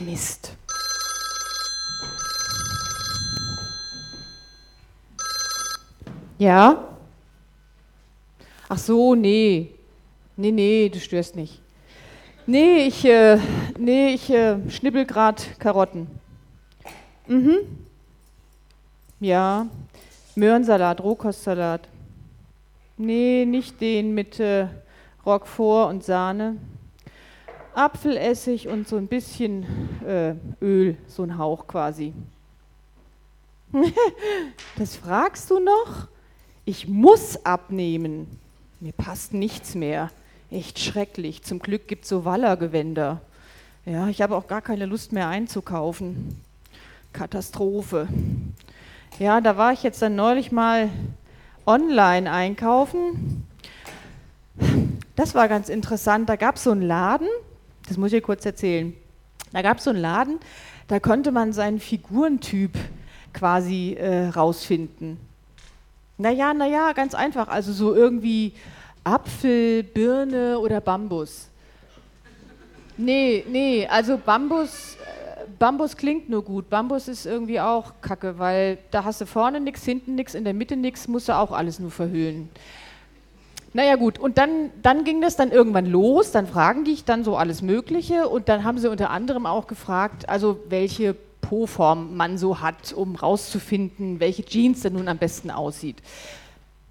Mist. Ja? Ach so, nee. Nee, nee, du störst nicht. Nee, ich, äh, nee, ich äh, schnippel gerade Karotten. Mhm. Ja, Möhrensalat, Rohkostsalat. Nee, nicht den mit äh, Roquefort und Sahne. Apfelessig und so ein bisschen äh, Öl, so ein Hauch quasi. das fragst du noch? Ich muss abnehmen. Mir passt nichts mehr. Echt schrecklich. Zum Glück gibt es so Wallergewänder. Ja, ich habe auch gar keine Lust mehr einzukaufen. Katastrophe. Ja, da war ich jetzt dann neulich mal online einkaufen. Das war ganz interessant. Da gab es so einen Laden, das muss ich kurz erzählen. Da gab es so einen Laden, da konnte man seinen Figurentyp quasi äh, rausfinden. Naja, naja, ganz einfach. Also so irgendwie Apfel, Birne oder Bambus. Nee, nee, also Bambus, äh, Bambus klingt nur gut. Bambus ist irgendwie auch kacke, weil da hast du vorne nichts, hinten nichts, in der Mitte nichts, musst du auch alles nur verhüllen. Naja gut, und dann, dann ging das dann irgendwann los, dann fragen die ich dann so alles Mögliche und dann haben sie unter anderem auch gefragt, also welche Po-Form man so hat, um rauszufinden, welche Jeans denn nun am besten aussieht.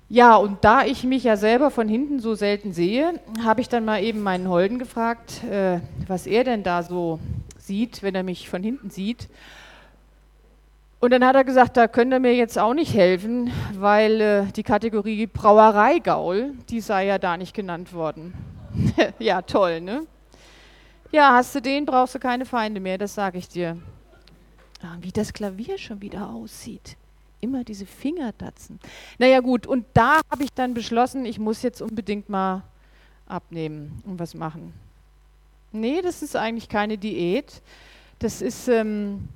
Ja, und da ich mich ja selber von hinten so selten sehe, habe ich dann mal eben meinen Holden gefragt, äh, was er denn da so sieht, wenn er mich von hinten sieht. Und dann hat er gesagt, da könnte er mir jetzt auch nicht helfen, weil äh, die Kategorie Brauereigaul, die sei ja da nicht genannt worden. ja, toll, ne? Ja, hast du den, brauchst du keine Feinde mehr, das sage ich dir. Ah, wie das Klavier schon wieder aussieht. Immer diese Fingertatzen. Naja gut, und da habe ich dann beschlossen, ich muss jetzt unbedingt mal abnehmen und was machen. Nee, das ist eigentlich keine Diät. Das ist, ähm,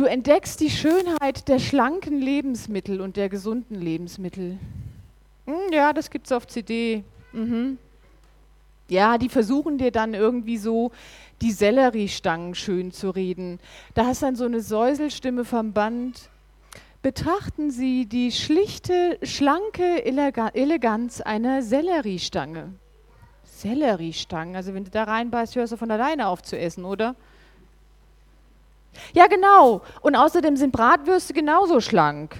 du entdeckst die Schönheit der schlanken Lebensmittel und der gesunden Lebensmittel. Hm, ja, das gibt es auf CD. Mhm. Ja, die versuchen dir dann irgendwie so die Selleriestangen schön zu reden. Da hast dann so eine Säuselstimme vom Band. Betrachten Sie die schlichte, schlanke Eleganz einer Selleriestange. Selleriestangen, also wenn du da reinbeißt, hörst du von alleine auf zu essen, oder? Ja, genau. Und außerdem sind Bratwürste genauso schlank.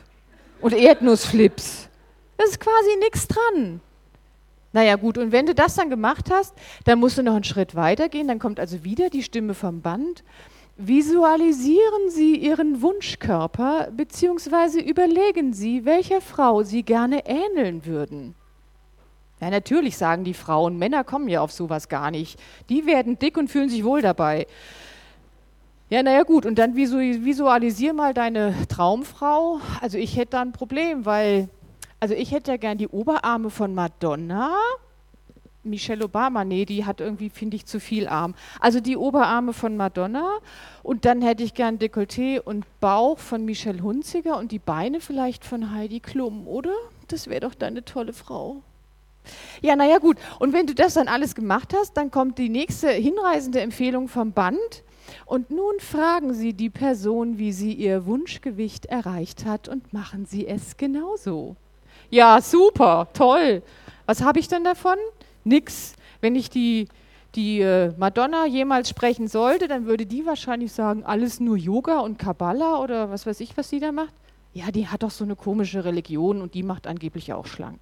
Und Erdnussflips. Da ist quasi nichts dran. Naja gut, und wenn du das dann gemacht hast, dann musst du noch einen Schritt weiter gehen, dann kommt also wieder die Stimme vom Band. Visualisieren Sie Ihren Wunschkörper bzw. überlegen Sie, welcher Frau Sie gerne ähneln würden. Ja, natürlich sagen die Frauen, Männer kommen ja auf sowas gar nicht. Die werden dick und fühlen sich wohl dabei. Ja, naja gut, und dann visualisier mal deine Traumfrau. Also ich hätte da ein Problem, weil also ich hätte ja gern die Oberarme von Madonna. Michelle Obama, nee, die hat irgendwie, finde ich, zu viel Arm. Also die Oberarme von Madonna und dann hätte ich gern Dekolleté und Bauch von Michelle Hunziger und die Beine vielleicht von Heidi Klum, oder? Das wäre doch deine tolle Frau. Ja, naja gut, und wenn du das dann alles gemacht hast, dann kommt die nächste hinreisende Empfehlung vom Band. Und nun fragen Sie die Person, wie sie ihr Wunschgewicht erreicht hat und machen Sie es genauso. Ja, super, toll. Was habe ich denn davon? Nix. Wenn ich die, die äh, Madonna jemals sprechen sollte, dann würde die wahrscheinlich sagen, alles nur Yoga und Kabbala oder was weiß ich, was sie da macht. Ja, die hat doch so eine komische Religion und die macht angeblich auch schlank.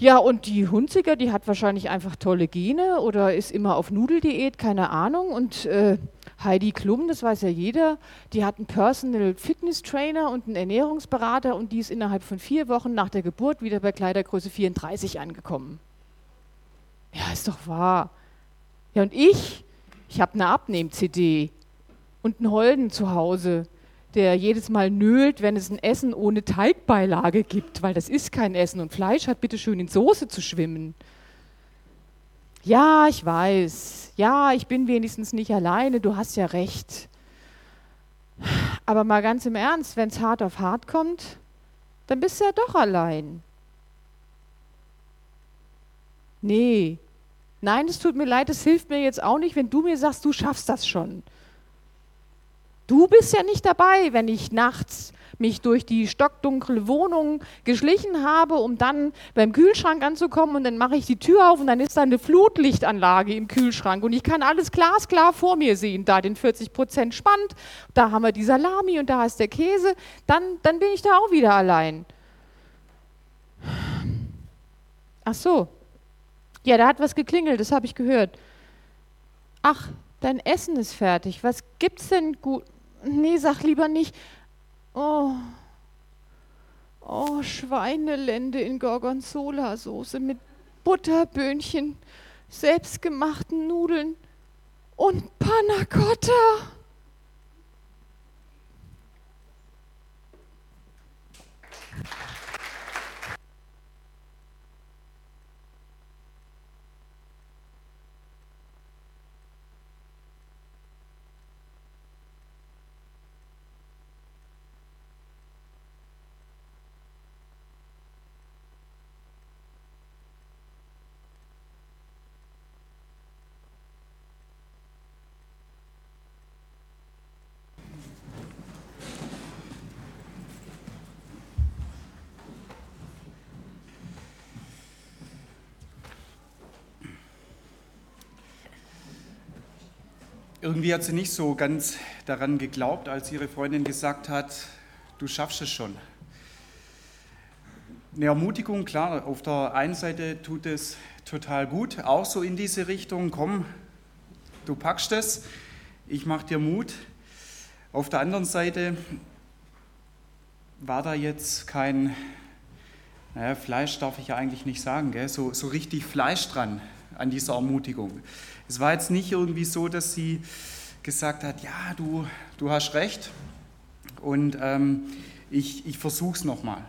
Ja, und die Hunziger, die hat wahrscheinlich einfach tolle Gene oder ist immer auf Nudeldiät, keine Ahnung. Und äh, Heidi Klum, das weiß ja jeder, die hat einen Personal Fitness Trainer und einen Ernährungsberater und die ist innerhalb von vier Wochen nach der Geburt wieder bei Kleidergröße 34 angekommen. Ja, ist doch wahr. Ja, und ich, ich habe eine Abnehm-CD und einen Holden zu Hause der jedes Mal nölt, wenn es ein Essen ohne Teigbeilage gibt, weil das ist kein Essen und Fleisch hat bitte schön in Soße zu schwimmen. Ja, ich weiß. Ja, ich bin wenigstens nicht alleine, du hast ja recht. Aber mal ganz im Ernst, wenn es hart auf hart kommt, dann bist du ja doch allein. Nee, Nein, es tut mir leid, es hilft mir jetzt auch nicht, wenn du mir sagst, du schaffst das schon. Du bist ja nicht dabei, wenn ich nachts mich durch die stockdunkle Wohnung geschlichen habe, um dann beim Kühlschrank anzukommen und dann mache ich die Tür auf und dann ist da eine Flutlichtanlage im Kühlschrank und ich kann alles glasklar vor mir sehen, da den 40 Prozent Spand, da haben wir die Salami und da ist der Käse, dann, dann bin ich da auch wieder allein. Ach so, ja, da hat was geklingelt, das habe ich gehört. Ach, dein Essen ist fertig. Was gibt's denn gut? Nee, sag lieber nicht. Oh. Oh, Schweinelende in Gorgonzola-Soße mit Butterböhnchen, selbstgemachten Nudeln und Panna Cotta. Irgendwie hat sie nicht so ganz daran geglaubt, als ihre Freundin gesagt hat, du schaffst es schon. Eine Ermutigung, klar, auf der einen Seite tut es total gut, auch so in diese Richtung, komm, du packst es, ich mache dir Mut. Auf der anderen Seite war da jetzt kein, naja, Fleisch darf ich ja eigentlich nicht sagen, gell? So, so richtig Fleisch dran an dieser Ermutigung. Es war jetzt nicht irgendwie so, dass sie gesagt hat, ja, du, du hast recht und ähm, ich, ich versuche es nochmal.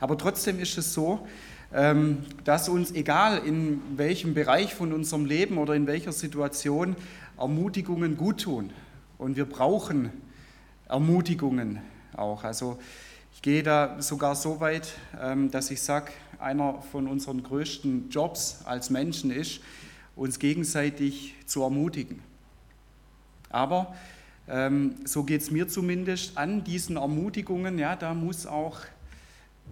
Aber trotzdem ist es so, ähm, dass uns, egal in welchem Bereich von unserem Leben oder in welcher Situation, Ermutigungen gut tun. Und wir brauchen Ermutigungen auch. Also ich gehe da sogar so weit, ähm, dass ich sage, einer von unseren größten Jobs als Menschen ist, uns gegenseitig zu ermutigen. Aber ähm, so geht es mir zumindest an diesen Ermutigungen, ja, da muss auch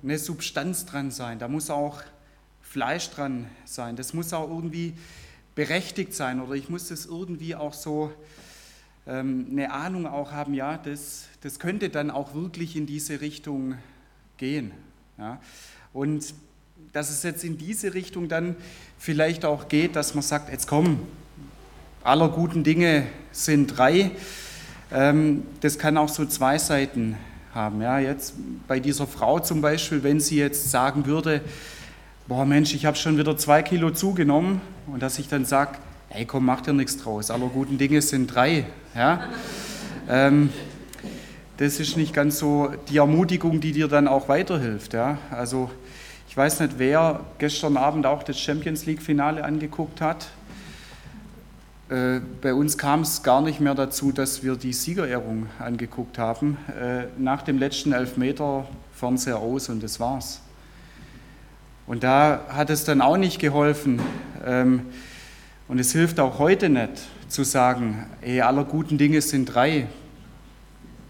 eine Substanz dran sein, da muss auch Fleisch dran sein, das muss auch irgendwie berechtigt sein oder ich muss das irgendwie auch so ähm, eine Ahnung auch haben, ja, das, das könnte dann auch wirklich in diese Richtung gehen. Ja. Und dass es jetzt in diese Richtung dann vielleicht auch geht, dass man sagt, jetzt komm, aller guten Dinge sind drei. Ähm, das kann auch so zwei Seiten haben. Ja, jetzt bei dieser Frau zum Beispiel, wenn sie jetzt sagen würde, boah Mensch, ich habe schon wieder zwei Kilo zugenommen und dass ich dann sage, hey komm, mach dir nichts draus, aller guten Dinge sind drei. Ja? Ähm, das ist nicht ganz so die Ermutigung, die dir dann auch weiterhilft. Ja? Also ich weiß nicht, wer gestern Abend auch das Champions League-Finale angeguckt hat. Äh, bei uns kam es gar nicht mehr dazu, dass wir die Siegerehrung angeguckt haben. Äh, nach dem letzten Elfmeter Fernseher aus und das war's. Und da hat es dann auch nicht geholfen. Ähm, und es hilft auch heute nicht zu sagen, ey, aller guten Dinge sind drei.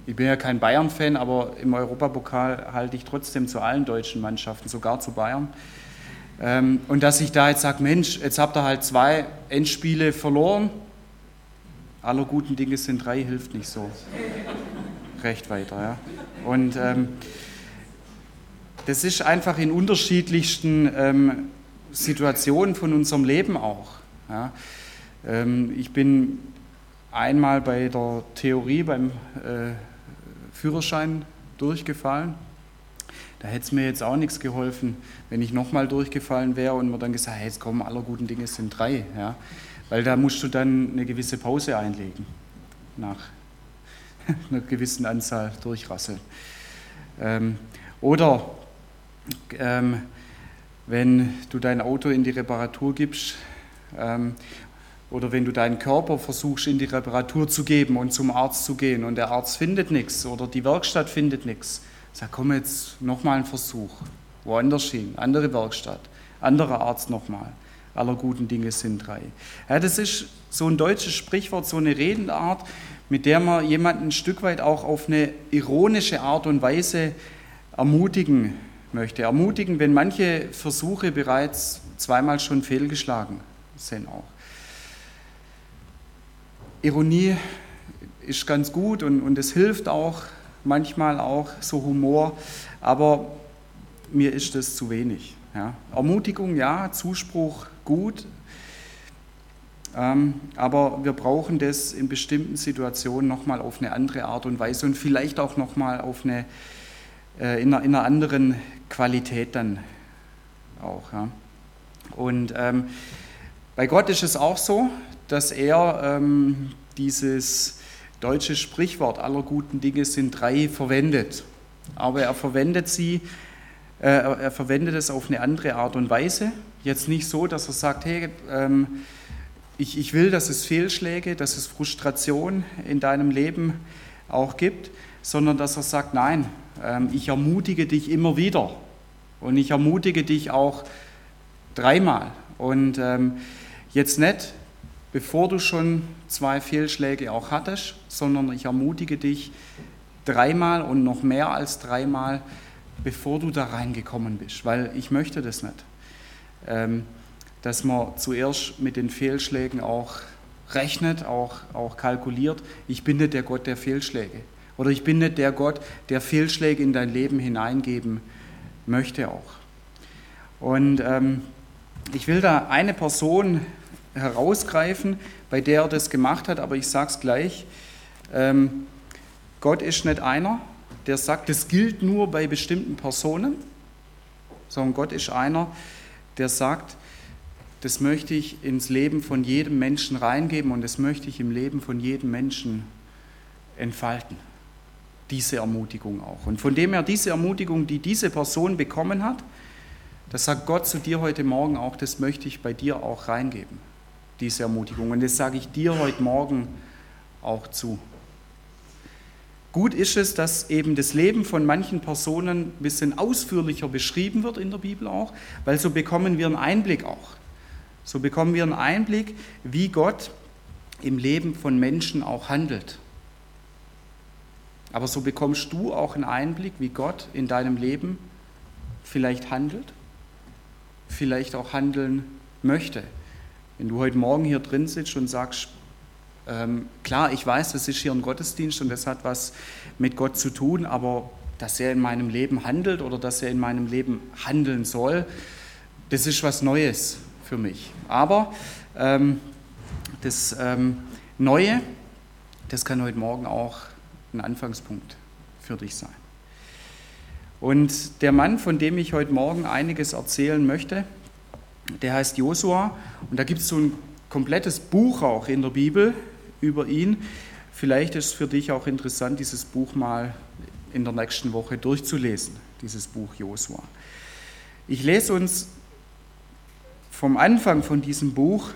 Ich bin ja kein Bayern-Fan, aber im Europapokal halte ich trotzdem zu allen deutschen Mannschaften, sogar zu Bayern. Ähm, und dass ich da jetzt sage, Mensch, jetzt habt ihr halt zwei Endspiele verloren. Aller guten Dinge sind drei, hilft nicht so. Recht weiter, ja. Und ähm, das ist einfach in unterschiedlichsten ähm, Situationen von unserem Leben auch. Ja. Ähm, ich bin einmal bei der Theorie, beim äh, Führerschein durchgefallen. Da hätte es mir jetzt auch nichts geholfen, wenn ich nochmal durchgefallen wäre und mir dann gesagt, hey, jetzt kommen aller guten Dinge sind drei. Ja? Weil da musst du dann eine gewisse Pause einlegen, nach einer gewissen Anzahl durchrasseln. Ähm, oder ähm, wenn du dein Auto in die Reparatur gibst ähm, oder wenn du deinen Körper versuchst in die Reparatur zu geben und zum Arzt zu gehen und der Arzt findet nichts oder die Werkstatt findet nichts, sag komm jetzt nochmal ein Versuch, woanders hin, andere Werkstatt, anderer Arzt nochmal. aller guten Dinge sind drei. Ja, das ist so ein deutsches Sprichwort, so eine Redensart, mit der man jemanden ein Stück weit auch auf eine ironische Art und Weise ermutigen möchte. Ermutigen, wenn manche Versuche bereits zweimal schon fehlgeschlagen sind auch. Ironie ist ganz gut und, und es hilft auch manchmal auch so Humor, aber mir ist das zu wenig. Ja. Ermutigung ja, Zuspruch gut, ähm, aber wir brauchen das in bestimmten Situationen nochmal auf eine andere Art und Weise und vielleicht auch nochmal äh, in, einer, in, einer, anderen Qualität dann auch. Ja. Und ähm, bei Gott ist es auch so, dass er ähm, dieses deutsche Sprichwort aller guten Dinge sind drei verwendet. Aber er verwendet sie, äh, er verwendet es auf eine andere Art und Weise. Jetzt nicht so, dass er sagt, hey, ähm, ich, ich will, dass es Fehlschläge, dass es Frustration in deinem Leben auch gibt, sondern dass er sagt, nein, ähm, ich ermutige dich immer wieder und ich ermutige dich auch dreimal. Und ähm, jetzt nicht, bevor du schon zwei Fehlschläge auch hattest, sondern ich ermutige dich dreimal und noch mehr als dreimal, bevor du da reingekommen bist, weil ich möchte das nicht. Ähm, dass man zuerst mit den Fehlschlägen auch rechnet, auch, auch kalkuliert. Ich bin nicht der Gott der Fehlschläge. Oder ich bin nicht der Gott, der Fehlschläge in dein Leben hineingeben möchte auch. Und ähm, ich will da eine Person herausgreifen, bei der er das gemacht hat, aber ich sage es gleich. Ähm, Gott ist nicht einer, der sagt, das gilt nur bei bestimmten Personen, sondern Gott ist einer, der sagt, das möchte ich ins Leben von jedem Menschen reingeben und das möchte ich im Leben von jedem Menschen entfalten. Diese Ermutigung auch. Und von dem her, diese Ermutigung, die diese Person bekommen hat, das sagt Gott zu dir heute Morgen auch, das möchte ich bei dir auch reingeben, diese Ermutigung. Und das sage ich dir heute Morgen auch zu. Gut ist es, dass eben das Leben von manchen Personen ein bisschen ausführlicher beschrieben wird in der Bibel auch, weil so bekommen wir einen Einblick auch so bekommen wir einen Einblick, wie Gott im Leben von Menschen auch handelt. Aber so bekommst du auch einen Einblick, wie Gott in deinem Leben vielleicht handelt, vielleicht auch handeln möchte. Wenn du heute Morgen hier drin sitzt und sagst, ähm, klar, ich weiß, das ist hier ein Gottesdienst und das hat was mit Gott zu tun, aber dass er in meinem Leben handelt oder dass er in meinem Leben handeln soll, das ist was Neues für mich. Aber ähm, das ähm, Neue, das kann heute Morgen auch ein Anfangspunkt für dich sein. Und der Mann, von dem ich heute Morgen einiges erzählen möchte, der heißt Josua. Und da gibt es so ein komplettes Buch auch in der Bibel über ihn. Vielleicht ist es für dich auch interessant, dieses Buch mal in der nächsten Woche durchzulesen, dieses Buch Josua. Ich lese uns vom Anfang von diesem Buch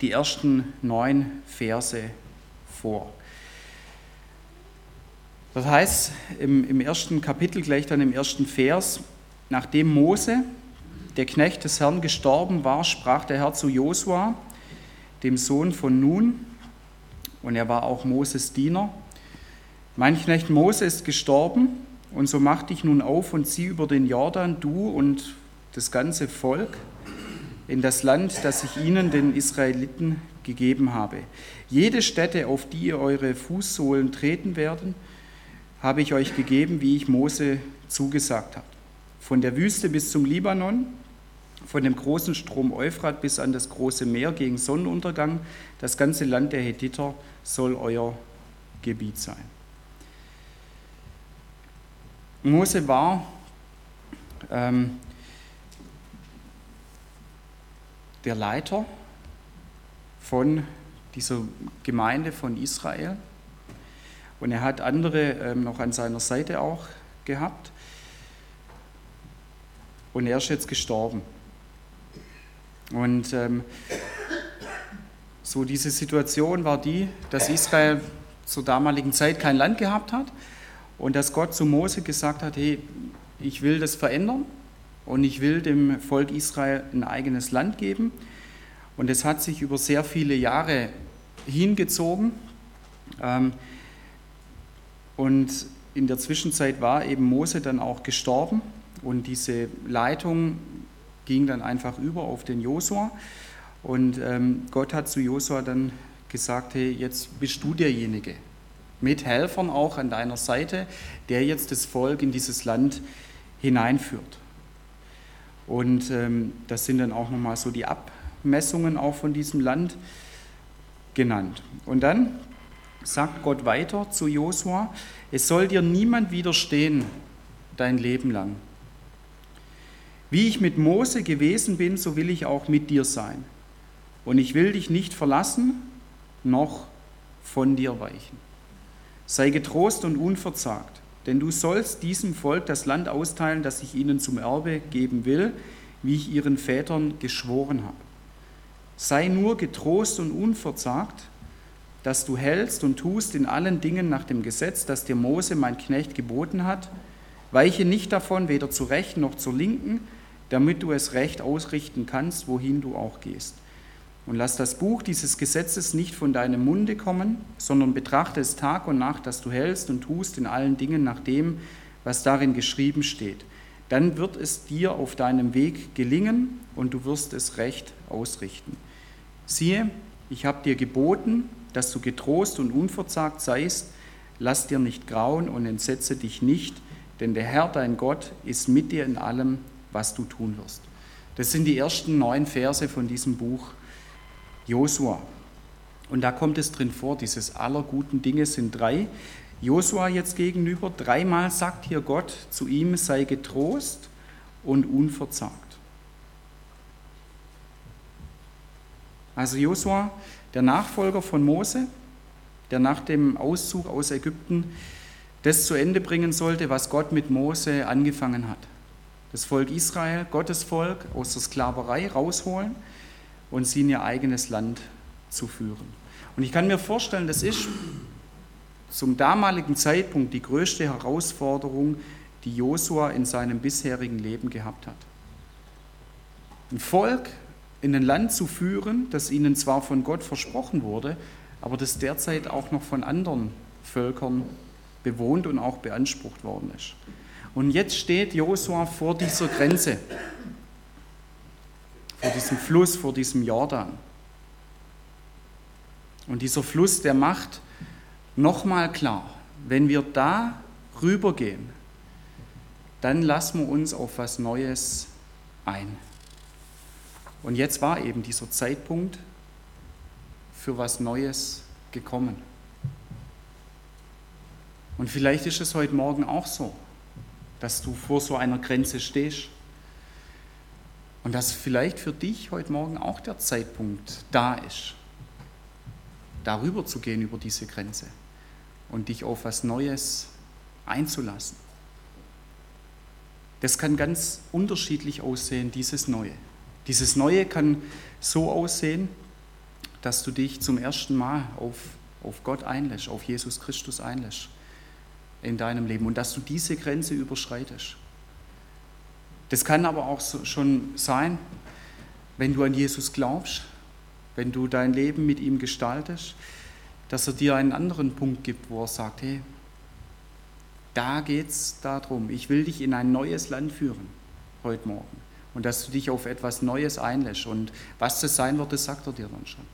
die ersten neun Verse vor. Das heißt im, im ersten Kapitel, gleich dann im ersten Vers, nachdem Mose, der Knecht des Herrn, gestorben war, sprach der Herr zu Josua, dem Sohn von Nun, und er war auch Moses Diener, mein Knecht Mose ist gestorben, und so mach dich nun auf und zieh über den Jordan, du und das ganze Volk, in das Land, das ich ihnen, den Israeliten, gegeben habe. Jede Stätte, auf die ihr eure Fußsohlen treten werden, habe ich euch gegeben, wie ich Mose zugesagt habe. Von der Wüste bis zum Libanon, von dem großen Strom Euphrat bis an das große Meer gegen Sonnenuntergang, das ganze Land der Hethiter soll euer Gebiet sein. Mose war ähm, der Leiter von dieser Gemeinde von Israel. Und er hat andere ähm, noch an seiner Seite auch gehabt. Und er ist jetzt gestorben. Und ähm, so diese Situation war die, dass Israel zur damaligen Zeit kein Land gehabt hat und dass Gott zu Mose gesagt hat, hey, ich will das verändern und ich will dem Volk Israel ein eigenes Land geben. Und es hat sich über sehr viele Jahre hingezogen. Ähm, und in der Zwischenzeit war eben Mose dann auch gestorben und diese Leitung ging dann einfach über auf den Josua. Und ähm, Gott hat zu Josua dann gesagt, hey, jetzt bist du derjenige, mit Helfern auch an deiner Seite, der jetzt das Volk in dieses Land hineinführt. Und ähm, das sind dann auch nochmal so die Abmessungen auch von diesem Land genannt. Und dann sagt Gott weiter zu Josua, es soll dir niemand widerstehen dein Leben lang. Wie ich mit Mose gewesen bin, so will ich auch mit dir sein. Und ich will dich nicht verlassen, noch von dir weichen. Sei getrost und unverzagt, denn du sollst diesem Volk das Land austeilen, das ich ihnen zum Erbe geben will, wie ich ihren Vätern geschworen habe. Sei nur getrost und unverzagt, dass du hältst und tust in allen Dingen nach dem Gesetz, das dir Mose, mein Knecht, geboten hat. Weiche nicht davon, weder zur rechten noch zur linken, damit du es recht ausrichten kannst, wohin du auch gehst. Und lass das Buch dieses Gesetzes nicht von deinem Munde kommen, sondern betrachte es Tag und Nacht, dass du hältst und tust in allen Dingen nach dem, was darin geschrieben steht. Dann wird es dir auf deinem Weg gelingen und du wirst es recht ausrichten. Siehe, ich habe dir geboten, dass du getrost und unverzagt seist, lass dir nicht grauen und entsetze dich nicht, denn der Herr, dein Gott, ist mit dir in allem, was du tun wirst. Das sind die ersten neun Verse von diesem Buch Josua. Und da kommt es drin vor, dieses aller guten Dinge sind drei. Josua jetzt gegenüber, dreimal sagt hier Gott zu ihm, sei getrost und unverzagt. Also Josua, der Nachfolger von Mose, der nach dem Auszug aus Ägypten das zu Ende bringen sollte, was Gott mit Mose angefangen hat. Das Volk Israel, Gottes Volk, aus der Sklaverei rausholen und sie in ihr eigenes Land zu führen. Und ich kann mir vorstellen, das ist zum damaligen Zeitpunkt die größte Herausforderung, die Josua in seinem bisherigen Leben gehabt hat. Ein Volk in ein Land zu führen, das ihnen zwar von Gott versprochen wurde, aber das derzeit auch noch von anderen Völkern bewohnt und auch beansprucht worden ist. Und jetzt steht Josua vor dieser Grenze vor diesem Fluss, vor diesem Jordan. Und dieser Fluss, der macht nochmal klar, wenn wir da rübergehen, dann lassen wir uns auf was Neues ein. Und jetzt war eben dieser Zeitpunkt für was Neues gekommen. Und vielleicht ist es heute Morgen auch so, dass du vor so einer Grenze stehst und dass vielleicht für dich heute Morgen auch der Zeitpunkt da ist, darüber zu gehen über diese Grenze und dich auf was Neues einzulassen. Das kann ganz unterschiedlich aussehen, dieses Neue. Dieses Neue kann so aussehen, dass du dich zum ersten Mal auf, auf Gott einlässt, auf Jesus Christus einlässt in deinem Leben und dass du diese Grenze überschreitest. Das kann aber auch schon sein, wenn du an Jesus glaubst, wenn du dein Leben mit ihm gestaltest, dass er dir einen anderen Punkt gibt, wo er sagt, hey, da geht es darum, ich will dich in ein neues Land führen heute Morgen und dass du dich auf etwas Neues einlässt und was das sein wird, das sagt er dir dann schon.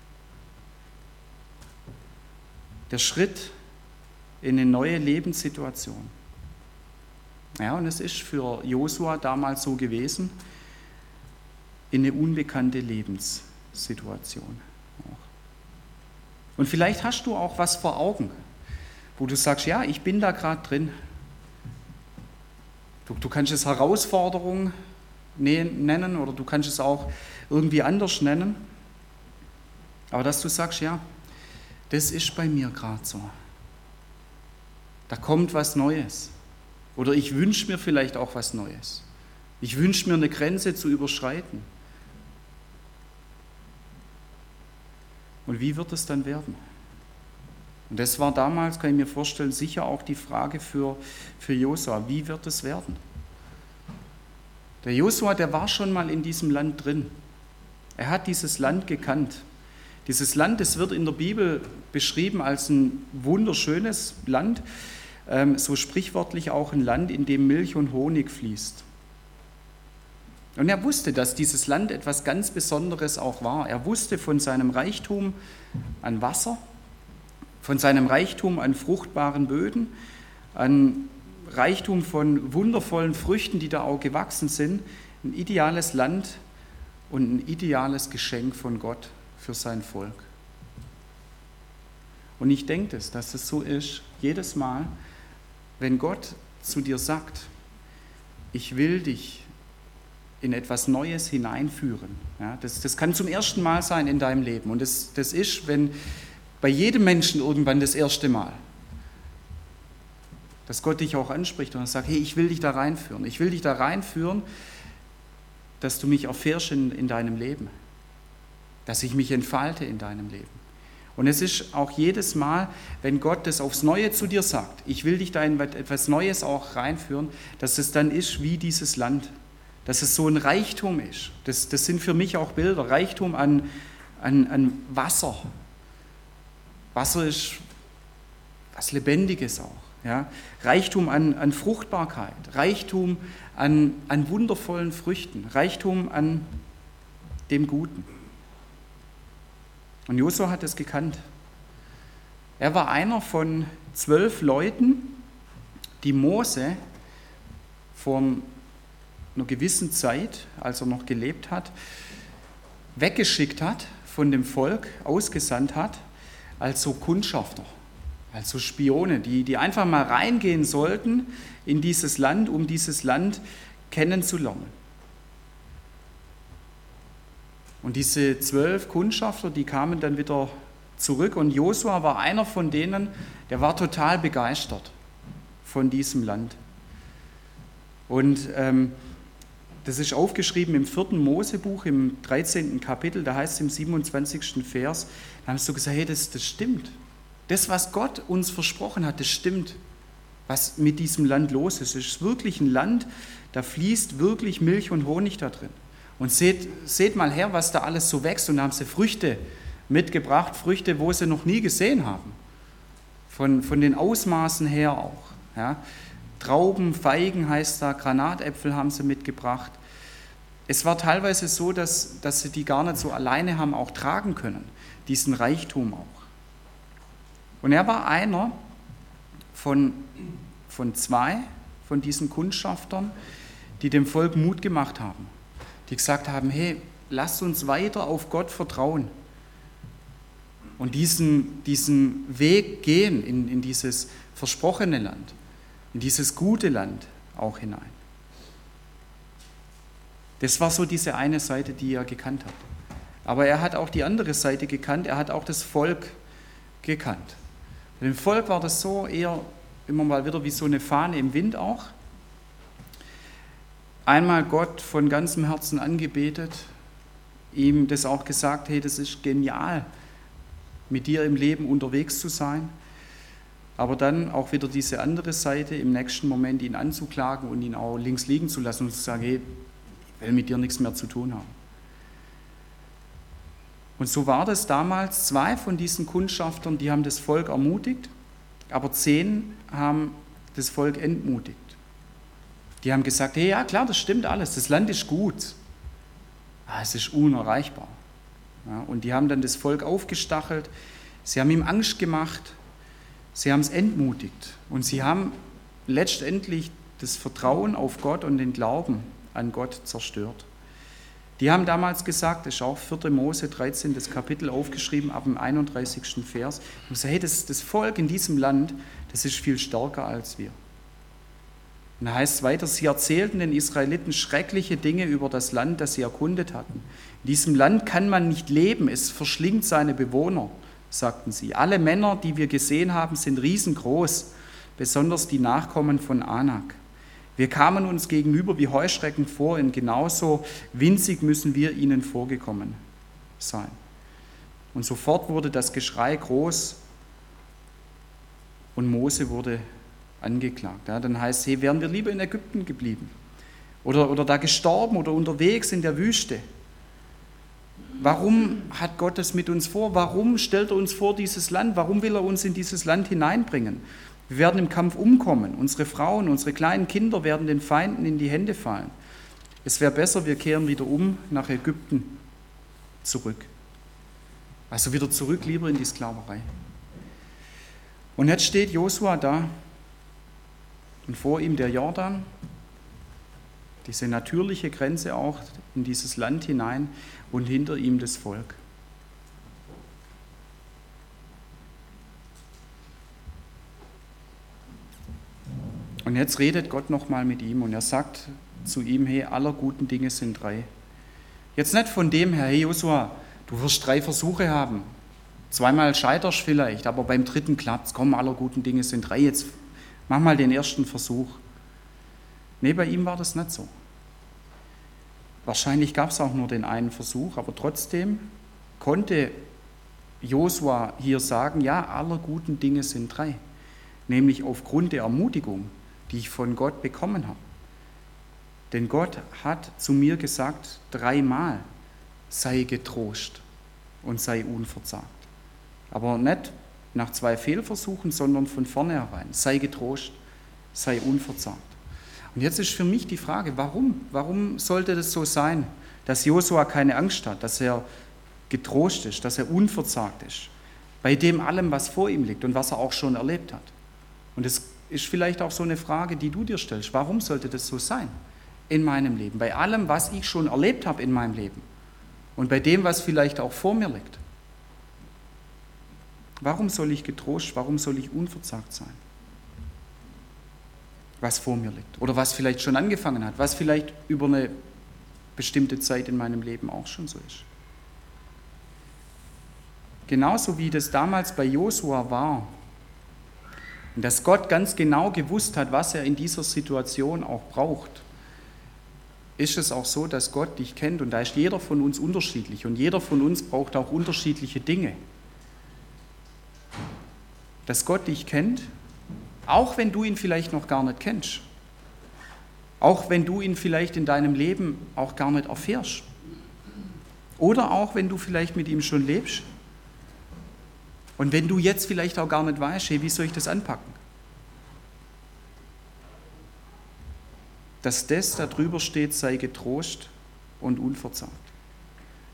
Der Schritt in eine neue Lebenssituation ja, und es ist für Josua damals so gewesen, in eine unbekannte Lebenssituation. Und vielleicht hast du auch was vor Augen, wo du sagst, ja, ich bin da gerade drin. Du, du kannst es Herausforderung ne-, nennen oder du kannst es auch irgendwie anders nennen. Aber dass du sagst, ja, das ist bei mir gerade so. Da kommt was Neues. Oder ich wünsche mir vielleicht auch was Neues. Ich wünsche mir eine Grenze zu überschreiten. Und wie wird es dann werden? Und das war damals, kann ich mir vorstellen, sicher auch die Frage für, für Josua. Wie wird es werden? Der Josua, der war schon mal in diesem Land drin. Er hat dieses Land gekannt. Dieses Land, das wird in der Bibel beschrieben als ein wunderschönes Land, so sprichwörtlich auch ein Land, in dem Milch und Honig fließt. Und er wusste, dass dieses Land etwas ganz Besonderes auch war. Er wusste von seinem Reichtum an Wasser, von seinem Reichtum an fruchtbaren Böden, an Reichtum von wundervollen Früchten, die da auch gewachsen sind. Ein ideales Land und ein ideales Geschenk von Gott für sein Volk. Und ich denke es, dass es so ist, jedes Mal, wenn Gott zu dir sagt, ich will dich in etwas Neues hineinführen. Ja, das, das kann zum ersten Mal sein in deinem Leben. Und das, das ist, wenn bei jedem Menschen irgendwann das erste Mal, dass Gott dich auch anspricht und sagt, hey, ich will dich da reinführen. Ich will dich da reinführen, dass du mich erfährst in, in deinem Leben. Dass ich mich entfalte in deinem Leben. Und es ist auch jedes Mal, wenn Gott das aufs Neue zu dir sagt, ich will dich da in etwas Neues auch reinführen, dass es dann ist wie dieses Land dass es so ein Reichtum ist. Das, das sind für mich auch Bilder, Reichtum an, an, an Wasser. Wasser ist was Lebendiges auch. Ja? Reichtum an, an Fruchtbarkeit, Reichtum an, an wundervollen Früchten, Reichtum an dem Guten. Und Josua hat es gekannt. Er war einer von zwölf Leuten, die Mose vom einer gewissen Zeit, als er noch gelebt hat, weggeschickt hat von dem Volk, ausgesandt hat, als so Kundschafter, als so Spione, die, die einfach mal reingehen sollten in dieses Land, um dieses Land kennenzulernen. Und diese zwölf Kundschafter, die kamen dann wieder zurück und Josua war einer von denen, der war total begeistert von diesem Land. Und ähm, das ist aufgeschrieben im vierten Mosebuch, im 13. Kapitel, da heißt es im 27. Vers, da hast du gesagt, hey, das, das stimmt. Das, was Gott uns versprochen hat, das stimmt. Was mit diesem Land los ist. Es ist wirklich ein Land, da fließt wirklich Milch und Honig da drin. Und seht, seht mal her, was da alles so wächst. Und da haben sie Früchte mitgebracht, Früchte, wo sie noch nie gesehen haben. Von, von den Ausmaßen her auch. Ja. Trauben, Feigen heißt da, Granatäpfel haben sie mitgebracht. Es war teilweise so, dass, dass sie die gar nicht so alleine haben auch tragen können, diesen Reichtum auch. Und er war einer von, von zwei von diesen Kundschaftern, die dem Volk Mut gemacht haben, die gesagt haben, hey, lasst uns weiter auf Gott vertrauen und diesen, diesen Weg gehen in, in dieses versprochene Land in dieses gute Land auch hinein. Das war so diese eine Seite, die er gekannt hat. Aber er hat auch die andere Seite gekannt, er hat auch das Volk gekannt. Bei dem Volk war das so eher immer mal wieder wie so eine Fahne im Wind auch. Einmal Gott von ganzem Herzen angebetet, ihm das auch gesagt, hey, das ist genial, mit dir im Leben unterwegs zu sein aber dann auch wieder diese andere Seite, im nächsten Moment ihn anzuklagen und ihn auch links liegen zu lassen und zu sagen, hey, ich will mit dir nichts mehr zu tun haben. Und so war das damals. Zwei von diesen Kundschaftern, die haben das Volk ermutigt, aber zehn haben das Volk entmutigt. Die haben gesagt, hey, ja klar, das stimmt alles, das Land ist gut, aber es ist unerreichbar. Ja, und die haben dann das Volk aufgestachelt, sie haben ihm Angst gemacht, Sie haben es entmutigt und sie haben letztendlich das Vertrauen auf Gott und den Glauben an Gott zerstört. Die haben damals gesagt, das ist auch 4. Mose 13, das Kapitel aufgeschrieben, ab dem 31. Vers, und gesagt, hey, das, das Volk in diesem Land, das ist viel stärker als wir. Und da heißt es weiter, sie erzählten den Israeliten schreckliche Dinge über das Land, das sie erkundet hatten. In diesem Land kann man nicht leben, es verschlingt seine Bewohner sagten sie. Alle Männer, die wir gesehen haben, sind riesengroß, besonders die Nachkommen von Anak. Wir kamen uns gegenüber wie Heuschrecken vor und genauso winzig müssen wir ihnen vorgekommen sein. Und sofort wurde das Geschrei groß und Mose wurde angeklagt. Ja, dann heißt es, hey, wären wir lieber in Ägypten geblieben oder, oder da gestorben oder unterwegs in der Wüste. Warum hat Gott das mit uns vor? Warum stellt er uns vor dieses Land? Warum will er uns in dieses Land hineinbringen? Wir werden im Kampf umkommen. Unsere Frauen, unsere kleinen Kinder werden den Feinden in die Hände fallen. Es wäre besser, wir kehren wieder um nach Ägypten zurück. Also wieder zurück, lieber in die Sklaverei. Und jetzt steht Josua da und vor ihm der Jordan, diese natürliche Grenze auch in dieses Land hinein und hinter ihm das Volk. Und jetzt redet Gott nochmal mit ihm und er sagt zu ihm, hey, aller guten Dinge sind drei. Jetzt nicht von dem her, hey Josua, du wirst drei Versuche haben. Zweimal scheiterst vielleicht, aber beim dritten klappt es. Komm, aller guten Dinge sind drei. Jetzt mach mal den ersten Versuch. Nee, bei ihm war das nicht so. Wahrscheinlich gab es auch nur den einen Versuch, aber trotzdem konnte Josua hier sagen, ja, aller guten Dinge sind drei. Nämlich aufgrund der Ermutigung, die ich von Gott bekommen habe. Denn Gott hat zu mir gesagt, dreimal sei getrost und sei unverzagt. Aber nicht nach zwei Fehlversuchen, sondern von vornherein. Sei getrost, sei unverzagt. Und jetzt ist für mich die Frage, warum? Warum sollte das so sein, dass Josua keine Angst hat, dass er getrost ist, dass er unverzagt ist, bei dem allem, was vor ihm liegt und was er auch schon erlebt hat? Und es ist vielleicht auch so eine Frage, die du dir stellst. Warum sollte das so sein in meinem Leben? Bei allem, was ich schon erlebt habe in meinem Leben und bei dem, was vielleicht auch vor mir liegt. Warum soll ich getrost, warum soll ich unverzagt sein? Was vor mir liegt oder was vielleicht schon angefangen hat, was vielleicht über eine bestimmte Zeit in meinem Leben auch schon so ist. Genauso wie das damals bei Josua war, dass Gott ganz genau gewusst hat, was er in dieser Situation auch braucht, ist es auch so, dass Gott dich kennt und da ist jeder von uns unterschiedlich und jeder von uns braucht auch unterschiedliche Dinge. Dass Gott dich kennt, auch wenn du ihn vielleicht noch gar nicht kennst, auch wenn du ihn vielleicht in deinem Leben auch gar nicht erfährst oder auch wenn du vielleicht mit ihm schon lebst und wenn du jetzt vielleicht auch gar nicht weißt, hey, wie soll ich das anpacken? Dass das da drüber steht, sei getrost und unverzagt.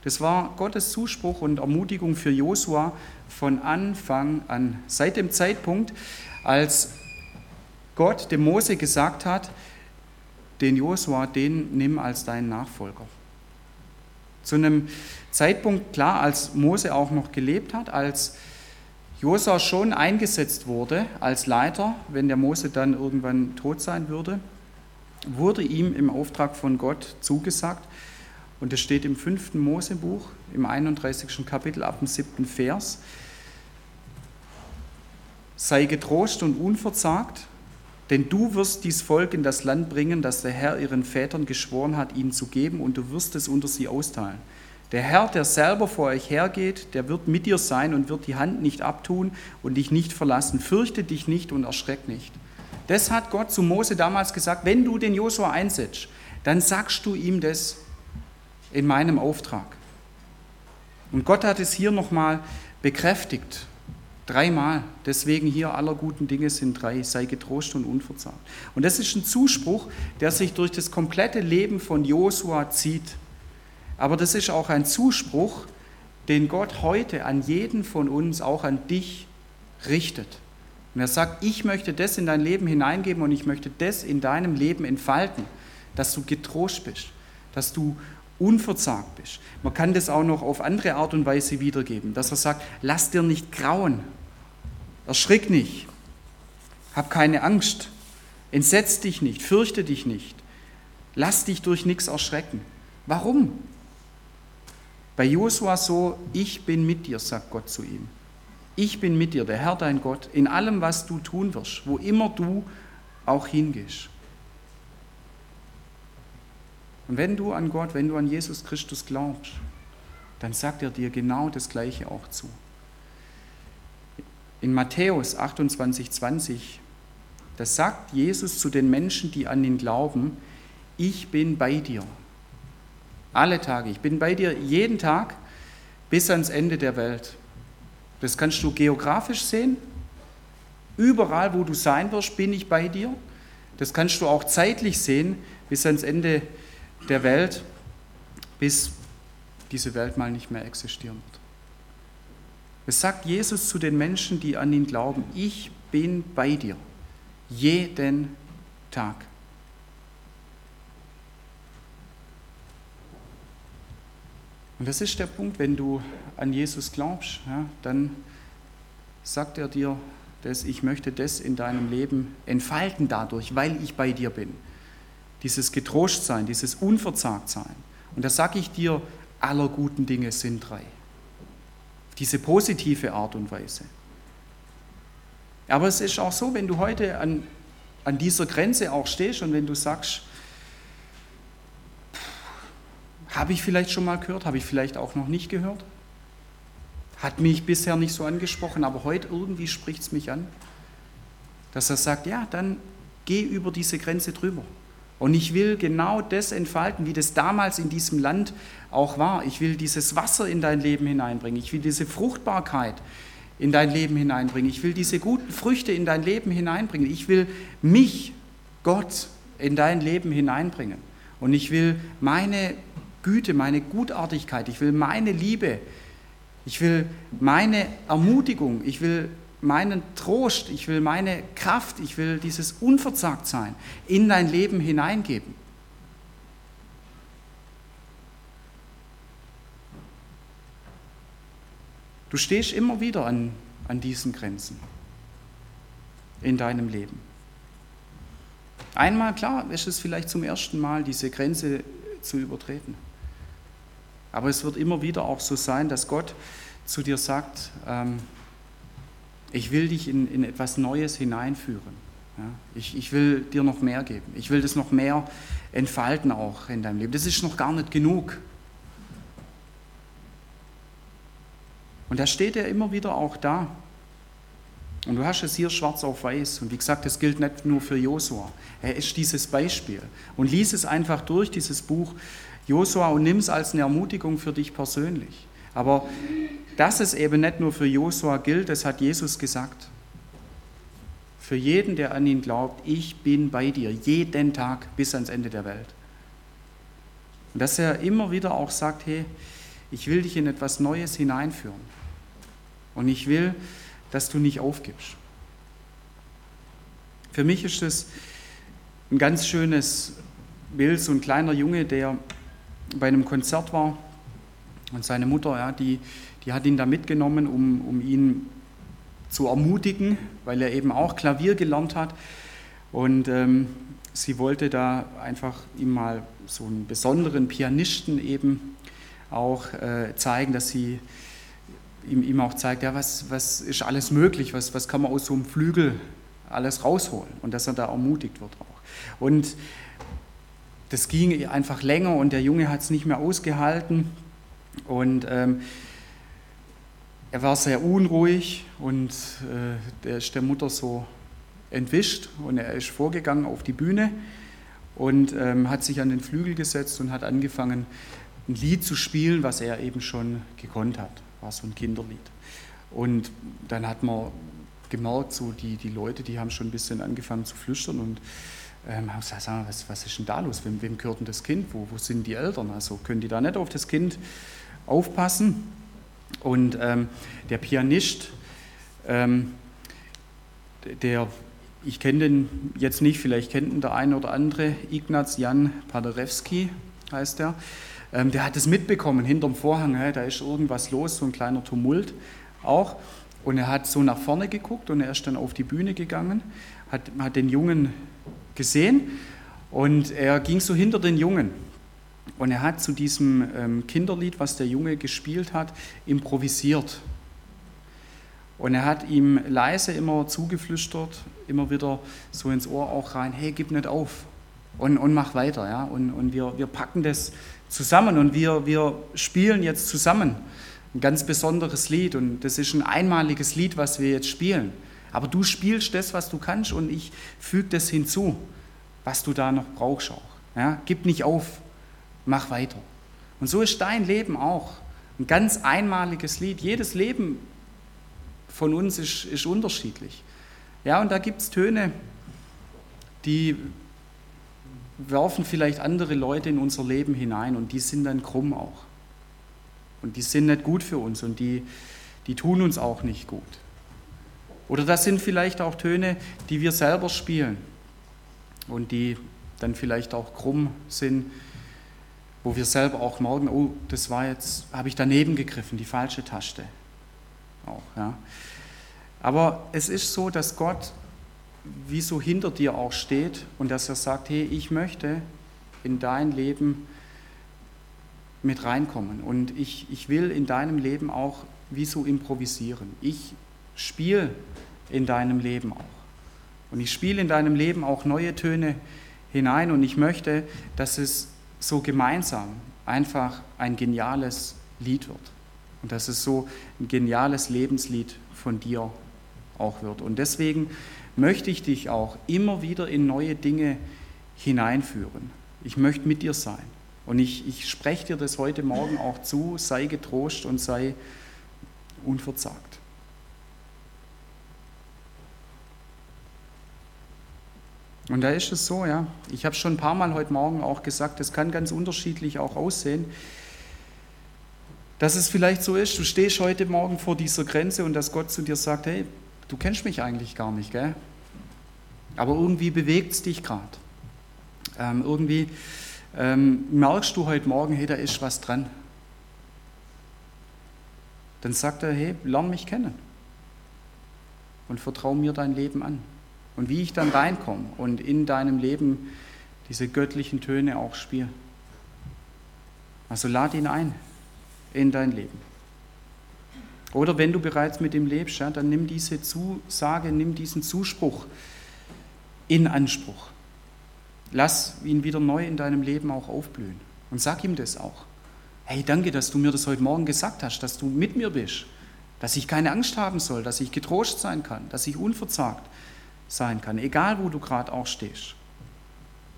Das war Gottes Zuspruch und Ermutigung für Josua von Anfang an. Seit dem Zeitpunkt, als Gott dem Mose gesagt hat, den Josua, den nimm als deinen Nachfolger. Zu einem Zeitpunkt, klar, als Mose auch noch gelebt hat, als Josua schon eingesetzt wurde als Leiter, wenn der Mose dann irgendwann tot sein würde, wurde ihm im Auftrag von Gott zugesagt, und es steht im fünften Mosebuch, im 31. Kapitel ab dem siebten Vers, sei getrost und unverzagt, denn du wirst dies Volk in das Land bringen, das der Herr ihren Vätern geschworen hat, ihnen zu geben, und du wirst es unter sie austeilen. Der Herr, der selber vor euch hergeht, der wird mit dir sein und wird die Hand nicht abtun und dich nicht verlassen. Fürchte dich nicht und erschreck nicht. Das hat Gott zu Mose damals gesagt, wenn du den Josua einsetzt, dann sagst du ihm das in meinem Auftrag. Und Gott hat es hier nochmal bekräftigt, dreimal. Deswegen hier aller guten Dinge sind drei, sei getrost und unverzagt. Und das ist ein Zuspruch, der sich durch das komplette Leben von Josua zieht. Aber das ist auch ein Zuspruch, den Gott heute an jeden von uns, auch an dich richtet. Und er sagt, ich möchte das in dein Leben hineingeben und ich möchte das in deinem Leben entfalten, dass du getrost bist, dass du unverzagt bist. Man kann das auch noch auf andere Art und Weise wiedergeben, dass er sagt, lass dir nicht grauen, erschrick nicht, hab keine Angst, entsetz dich nicht, fürchte dich nicht, lass dich durch nichts erschrecken. Warum? Bei Josua so, ich bin mit dir, sagt Gott zu ihm. Ich bin mit dir, der Herr dein Gott, in allem, was du tun wirst, wo immer du auch hingehst. Und wenn du an Gott, wenn du an Jesus Christus glaubst, dann sagt er dir genau das Gleiche auch zu. In Matthäus 28, 20, da sagt Jesus zu den Menschen, die an ihn glauben, ich bin bei dir. Alle Tage. Ich bin bei dir jeden Tag bis ans Ende der Welt. Das kannst du geografisch sehen. Überall, wo du sein wirst, bin ich bei dir. Das kannst du auch zeitlich sehen, bis ans Ende der Welt, bis diese Welt mal nicht mehr existieren wird. Es sagt Jesus zu den Menschen, die an ihn glauben, ich bin bei dir, jeden Tag. Und das ist der Punkt, wenn du an Jesus glaubst, ja, dann sagt er dir, dass ich möchte das in deinem Leben entfalten dadurch, weil ich bei dir bin. Dieses Getrostsein, dieses Unverzagtsein. Und da sage ich dir, aller guten Dinge sind drei. Diese positive Art und Weise. Aber es ist auch so, wenn du heute an, an dieser Grenze auch stehst und wenn du sagst, habe ich vielleicht schon mal gehört, habe ich vielleicht auch noch nicht gehört, hat mich bisher nicht so angesprochen, aber heute irgendwie spricht es mich an, dass er sagt, ja, dann geh über diese Grenze drüber. Und ich will genau das entfalten, wie das damals in diesem Land auch war. Ich will dieses Wasser in dein Leben hineinbringen. Ich will diese Fruchtbarkeit in dein Leben hineinbringen. Ich will diese guten Früchte in dein Leben hineinbringen. Ich will mich, Gott, in dein Leben hineinbringen. Und ich will meine Güte, meine Gutartigkeit, ich will meine Liebe, ich will meine Ermutigung, ich will meinen Trost, ich will meine Kraft, ich will dieses Unverzagtsein in dein Leben hineingeben. Du stehst immer wieder an, an diesen Grenzen in deinem Leben. Einmal, klar, ist es vielleicht zum ersten Mal, diese Grenze zu übertreten. Aber es wird immer wieder auch so sein, dass Gott zu dir sagt, ähm, ich will dich in, in etwas Neues hineinführen. Ja? Ich, ich will dir noch mehr geben. Ich will das noch mehr entfalten auch in deinem Leben. Das ist noch gar nicht genug. Und da steht er immer wieder auch da. Und du hast es hier schwarz auf weiß. Und wie gesagt, das gilt nicht nur für Josua. Er ist dieses Beispiel. Und lies es einfach durch, dieses Buch Josua, und nimm es als eine Ermutigung für dich persönlich. Aber dass es eben nicht nur für Josua gilt, das hat Jesus gesagt. Für jeden, der an ihn glaubt, ich bin bei dir, jeden Tag bis ans Ende der Welt. Und dass er immer wieder auch sagt, hey, ich will dich in etwas Neues hineinführen. Und ich will, dass du nicht aufgibst. Für mich ist es ein ganz schönes Bild, so ein kleiner Junge, der bei einem Konzert war und seine Mutter, ja, die, die hat ihn da mitgenommen, um, um ihn zu ermutigen, weil er eben auch Klavier gelernt hat. Und ähm, sie wollte da einfach ihm mal so einen besonderen Pianisten eben auch äh, zeigen, dass sie ihm, ihm auch zeigt, ja, was, was ist alles möglich, was, was kann man aus so einem Flügel alles rausholen und dass er da ermutigt wird auch. Und das ging einfach länger und der Junge hat es nicht mehr ausgehalten und ähm, er war sehr unruhig und äh, der ist der Mutter so entwischt und er ist vorgegangen auf die Bühne und ähm, hat sich an den Flügel gesetzt und hat angefangen, ein Lied zu spielen, was er eben schon gekonnt hat. War so ein Kinderlied. Und dann hat man gemerkt, so die, die Leute, die haben schon ein bisschen angefangen zu flüstern und ähm, haben gesagt, was, was ist denn da los? Wem, wem gehört denn das Kind? Wo, wo sind die Eltern? Also können die da nicht auf das Kind aufpassen? Und ähm, der Pianist, ähm, der, ich kenne den jetzt nicht, vielleicht kennt ihn der eine oder andere, Ignaz Jan Paderewski heißt er, ähm, der hat es mitbekommen hinterm Vorhang, hey, da ist irgendwas los, so ein kleiner Tumult auch. Und er hat so nach vorne geguckt und er ist dann auf die Bühne gegangen, hat, hat den Jungen gesehen und er ging so hinter den Jungen und er hat zu diesem ähm, Kinderlied, was der Junge gespielt hat, improvisiert. Und er hat ihm leise immer zugeflüstert, immer wieder so ins Ohr auch rein, hey, gib nicht auf und, und mach weiter. Ja? Und, und wir, wir packen das zusammen und wir, wir spielen jetzt zusammen ein ganz besonderes Lied und das ist ein einmaliges Lied, was wir jetzt spielen. Aber du spielst das, was du kannst und ich füge das hinzu, was du da noch brauchst auch. Ja, gib nicht auf, mach weiter. Und so ist dein Leben auch ein ganz einmaliges Lied. Jedes Leben von uns ist, ist unterschiedlich. Ja, und da gibt es Töne, die werfen vielleicht andere Leute in unser Leben hinein und die sind dann krumm auch. Und die sind nicht gut für uns und die, die tun uns auch nicht gut. Oder das sind vielleicht auch Töne, die wir selber spielen und die dann vielleicht auch krumm sind, wo wir selber auch merken, oh, das war jetzt, habe ich daneben gegriffen, die falsche Taste. Auch, ja. Aber es ist so, dass Gott wie so hinter dir auch steht und dass er sagt, hey, ich möchte in dein Leben mit reinkommen und ich, ich will in deinem Leben auch wie so improvisieren. Ich spiele in deinem Leben auch. Und ich spiele in deinem Leben auch neue Töne hinein und ich möchte, dass es so gemeinsam einfach ein geniales Lied wird. Und dass es so ein geniales Lebenslied von dir auch wird. Und deswegen möchte ich dich auch immer wieder in neue Dinge hineinführen. Ich möchte mit dir sein. Und ich, ich spreche dir das heute Morgen auch zu, sei getrost und sei unverzagt. Und da ist es so, ja, ich habe schon ein paar Mal heute Morgen auch gesagt, es kann ganz unterschiedlich auch aussehen, dass es vielleicht so ist, du stehst heute Morgen vor dieser Grenze und dass Gott zu dir sagt, hey, du kennst mich eigentlich gar nicht, gell? Aber irgendwie bewegt es dich gerade. Ähm, irgendwie ähm, merkst du heute Morgen, hey, da ist was dran. Dann sagt er, hey, lern mich kennen und vertraue mir dein Leben an und wie ich dann reinkomme und in deinem Leben diese göttlichen Töne auch spiele. Also lad ihn ein in dein Leben. Oder wenn du bereits mit ihm lebst, ja, dann nimm diese Zusage, nimm diesen Zuspruch in Anspruch. Lass ihn wieder neu in deinem Leben auch aufblühen. Und sag ihm das auch. Hey, danke, dass du mir das heute Morgen gesagt hast, dass du mit mir bist, dass ich keine Angst haben soll, dass ich getrost sein kann, dass ich unverzagt sein kann, egal wo du gerade auch stehst.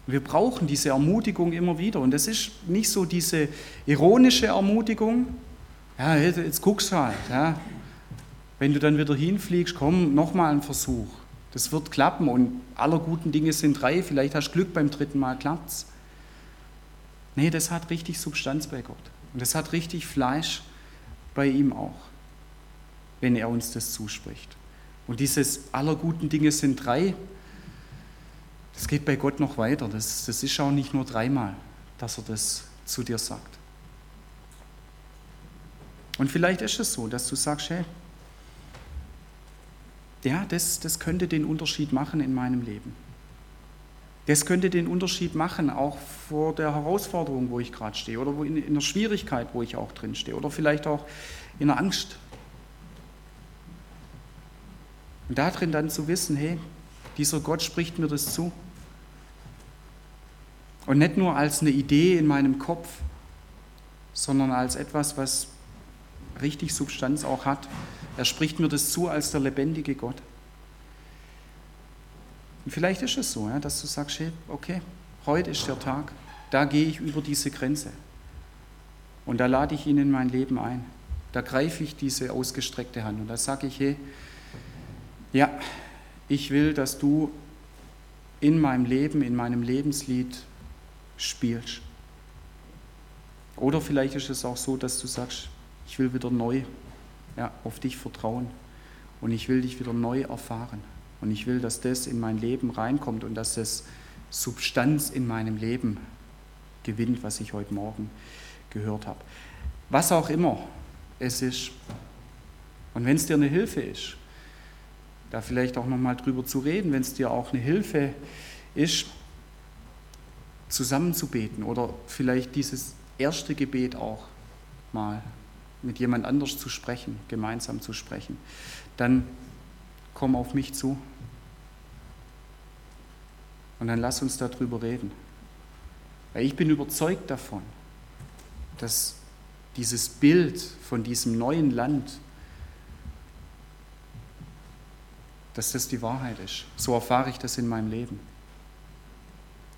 Wir brauchen diese Ermutigung immer wieder. Und das ist nicht so diese ironische Ermutigung, ja, jetzt, jetzt guckst halt. Ja. Wenn du dann wieder hinfliegst, komm, nochmal ein Versuch. Das wird klappen und aller guten Dinge sind drei. Vielleicht hast du Glück beim dritten Mal, klappt's. Nee, das hat richtig Substanz bei Gott. Und das hat richtig Fleisch bei ihm auch, wenn er uns das zuspricht. Und dieses aller guten Dinge sind drei, das geht bei Gott noch weiter. Das, das ist auch nicht nur dreimal, dass er das zu dir sagt. Und vielleicht ist es so, dass du sagst, hey, ja, das, das könnte den Unterschied machen in meinem Leben. Das könnte den Unterschied machen, auch vor der Herausforderung, wo ich gerade stehe, oder in, in der Schwierigkeit, wo ich auch drin stehe, oder vielleicht auch in der Angst, und darin dann zu wissen, hey, dieser Gott spricht mir das zu. Und nicht nur als eine Idee in meinem Kopf, sondern als etwas, was richtig Substanz auch hat. Er spricht mir das zu als der lebendige Gott. Und vielleicht ist es so, dass du sagst, hey, okay, heute ist der Tag, da gehe ich über diese Grenze. Und da lade ich ihn in mein Leben ein. Da greife ich diese ausgestreckte Hand und da sage ich, hey, ja, ich will, dass du in meinem Leben, in meinem Lebenslied spielst. Oder vielleicht ist es auch so, dass du sagst, ich will wieder neu ja, auf dich vertrauen und ich will dich wieder neu erfahren. Und ich will, dass das in mein Leben reinkommt und dass es Substanz in meinem Leben gewinnt, was ich heute Morgen gehört habe. Was auch immer es ist. Und wenn es dir eine Hilfe ist, da vielleicht auch nochmal drüber zu reden, wenn es dir auch eine Hilfe ist, zusammenzubeten oder vielleicht dieses erste Gebet auch mal mit jemand anders zu sprechen, gemeinsam zu sprechen, dann komm auf mich zu und dann lass uns darüber reden. Weil ich bin überzeugt davon, dass dieses Bild von diesem neuen Land, dass das die Wahrheit ist. So erfahre ich das in meinem Leben.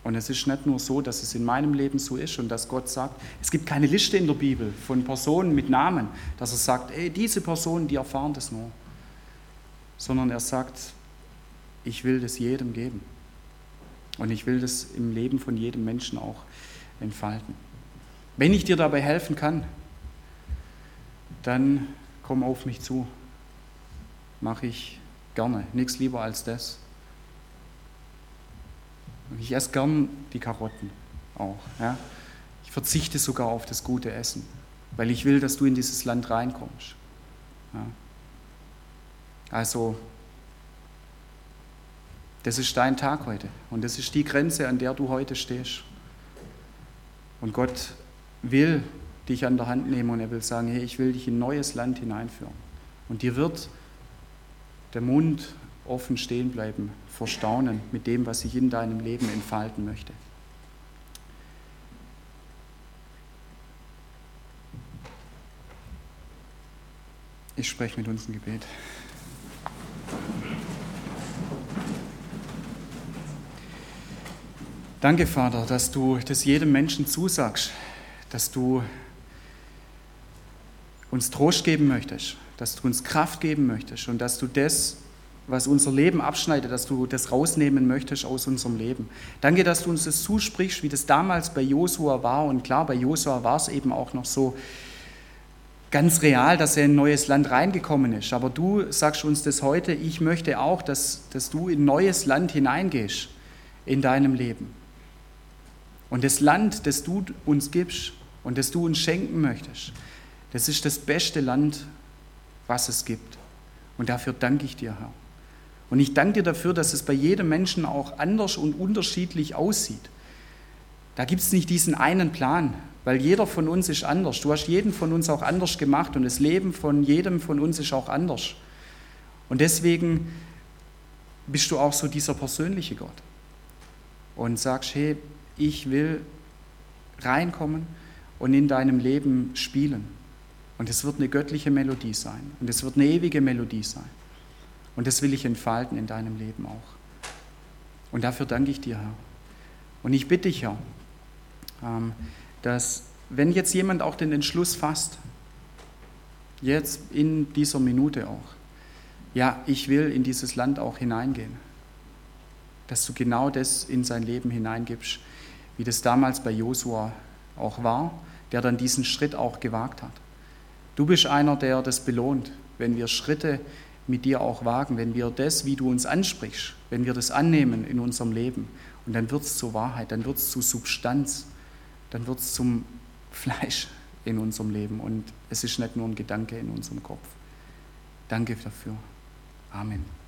Und es ist nicht nur so, dass es in meinem Leben so ist und dass Gott sagt, es gibt keine Liste in der Bibel von Personen mit Namen, dass er sagt, ey, diese Personen, die erfahren das nur. Sondern er sagt, ich will das jedem geben. Und ich will das im Leben von jedem Menschen auch entfalten. Wenn ich dir dabei helfen kann, dann komm auf mich zu. Mache ich gerne. Nichts lieber als das. Und ich esse gern die Karotten auch. Ja. Ich verzichte sogar auf das gute Essen, weil ich will, dass du in dieses Land reinkommst. Ja. Also, das ist dein Tag heute und das ist die Grenze, an der du heute stehst. Und Gott will dich an der Hand nehmen und er will sagen, hey, ich will dich in ein neues Land hineinführen. Und dir wird der Mund offen stehen bleiben vor Staunen mit dem, was sich in deinem Leben entfalten möchte. Ich spreche mit uns ein Gebet. Danke, Vater, dass du das jedem Menschen zusagst, dass du uns Trost geben möchtest, dass du uns Kraft geben möchtest und dass du das, was unser Leben abschneidet, dass du das rausnehmen möchtest aus unserem Leben. Danke, dass du uns das zusprichst, wie das damals bei Josua war. Und klar, bei Josua war es eben auch noch so ganz real, dass er in ein neues Land reingekommen ist. Aber du sagst uns das heute, ich möchte auch, dass, dass du in ein neues Land hineingehst in deinem Leben. Und das Land, das du uns gibst und das du uns schenken möchtest, das ist das beste Land, was es gibt. Und dafür danke ich dir, Herr. Und ich danke dir dafür, dass es bei jedem Menschen auch anders und unterschiedlich aussieht. Da gibt es nicht diesen einen Plan, weil jeder von uns ist anders. Du hast jeden von uns auch anders gemacht und das Leben von jedem von uns ist auch anders. Und deswegen bist du auch so dieser persönliche Gott und sagst, hey, ich will reinkommen und in deinem Leben spielen. Und es wird eine göttliche Melodie sein und es wird eine ewige Melodie sein. Und das will ich entfalten in deinem Leben auch. Und dafür danke ich dir, Herr. Und ich bitte dich, Herr, ähm, dass wenn jetzt jemand auch den Entschluss fasst, jetzt in dieser Minute auch, ja, ich will in dieses Land auch hineingehen, dass du genau das in sein Leben hineingibst, wie das damals bei Josua auch war, der dann diesen Schritt auch gewagt hat. Du bist einer, der das belohnt, wenn wir Schritte mit dir auch wagen, wenn wir das, wie du uns ansprichst, wenn wir das annehmen in unserem Leben. Und dann wird es zur Wahrheit, dann wird es zu Substanz, dann wird es zum Fleisch in unserem Leben. Und es ist nicht nur ein Gedanke in unserem Kopf. Danke dafür. Amen.